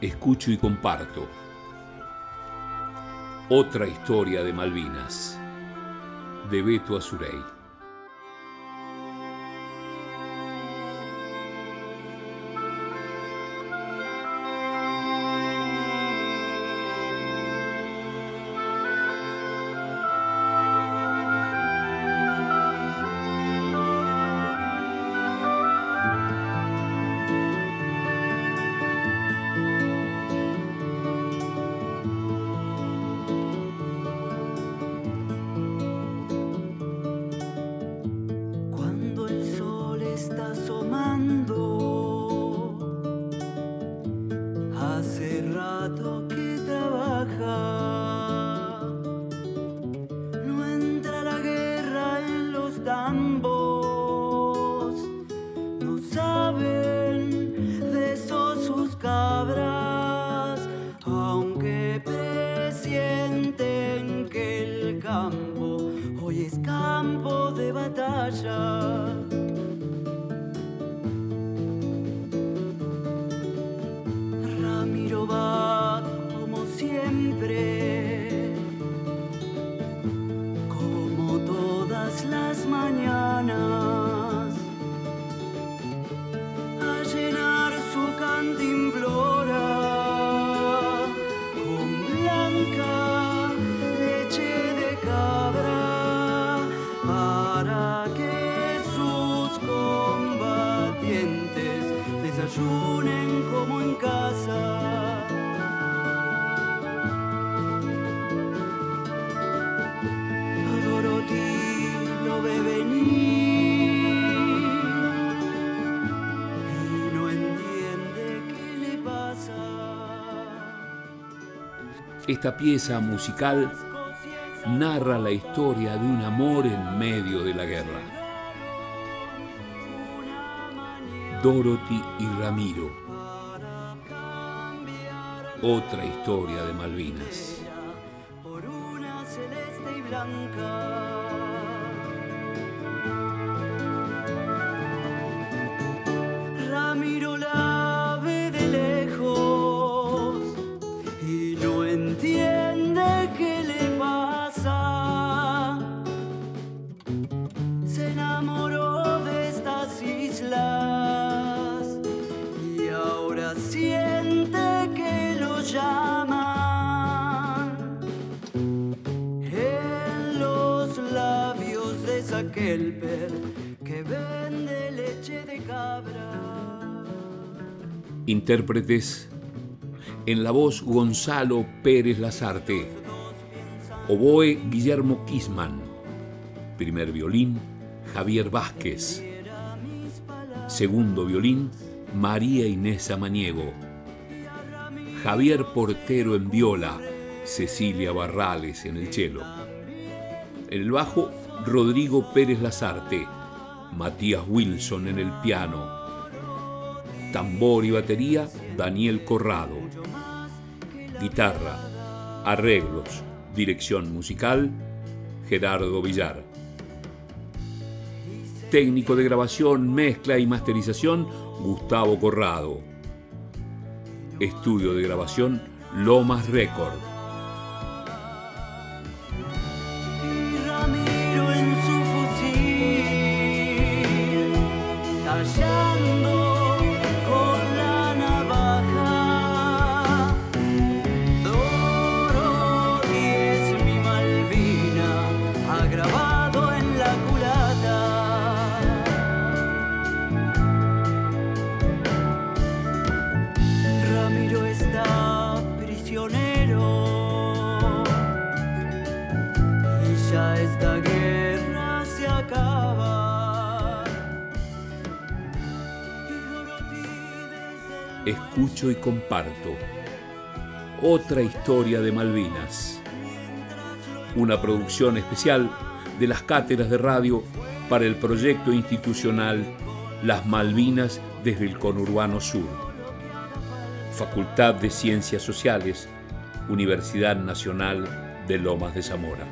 escucho y comparto. Otra historia de Malvinas, de Beto Azurey. pleasure. Esta pieza musical narra la historia de un amor en medio de la guerra. Dorothy y Ramiro. Otra historia de Malvinas. Que vende leche de cabra. Intérpretes en la voz Gonzalo Pérez Lazarte, oboe Guillermo Quisman, primer violín Javier Vázquez, segundo violín María Inés Amaniego, Javier Portero en viola, Cecilia Barrales en el cello. En el bajo Rodrigo Pérez Lazarte, Matías Wilson en el piano, tambor y batería Daniel Corrado, guitarra, arreglos, dirección musical Gerardo Villar. Técnico de grabación, mezcla y masterización Gustavo Corrado. Estudio de grabación Lomas Record. Escucho y comparto. Otra historia de Malvinas. Una producción especial de las cátedras de radio para el proyecto institucional Las Malvinas desde el conurbano sur. Facultad de Ciencias Sociales, Universidad Nacional de Lomas de Zamora.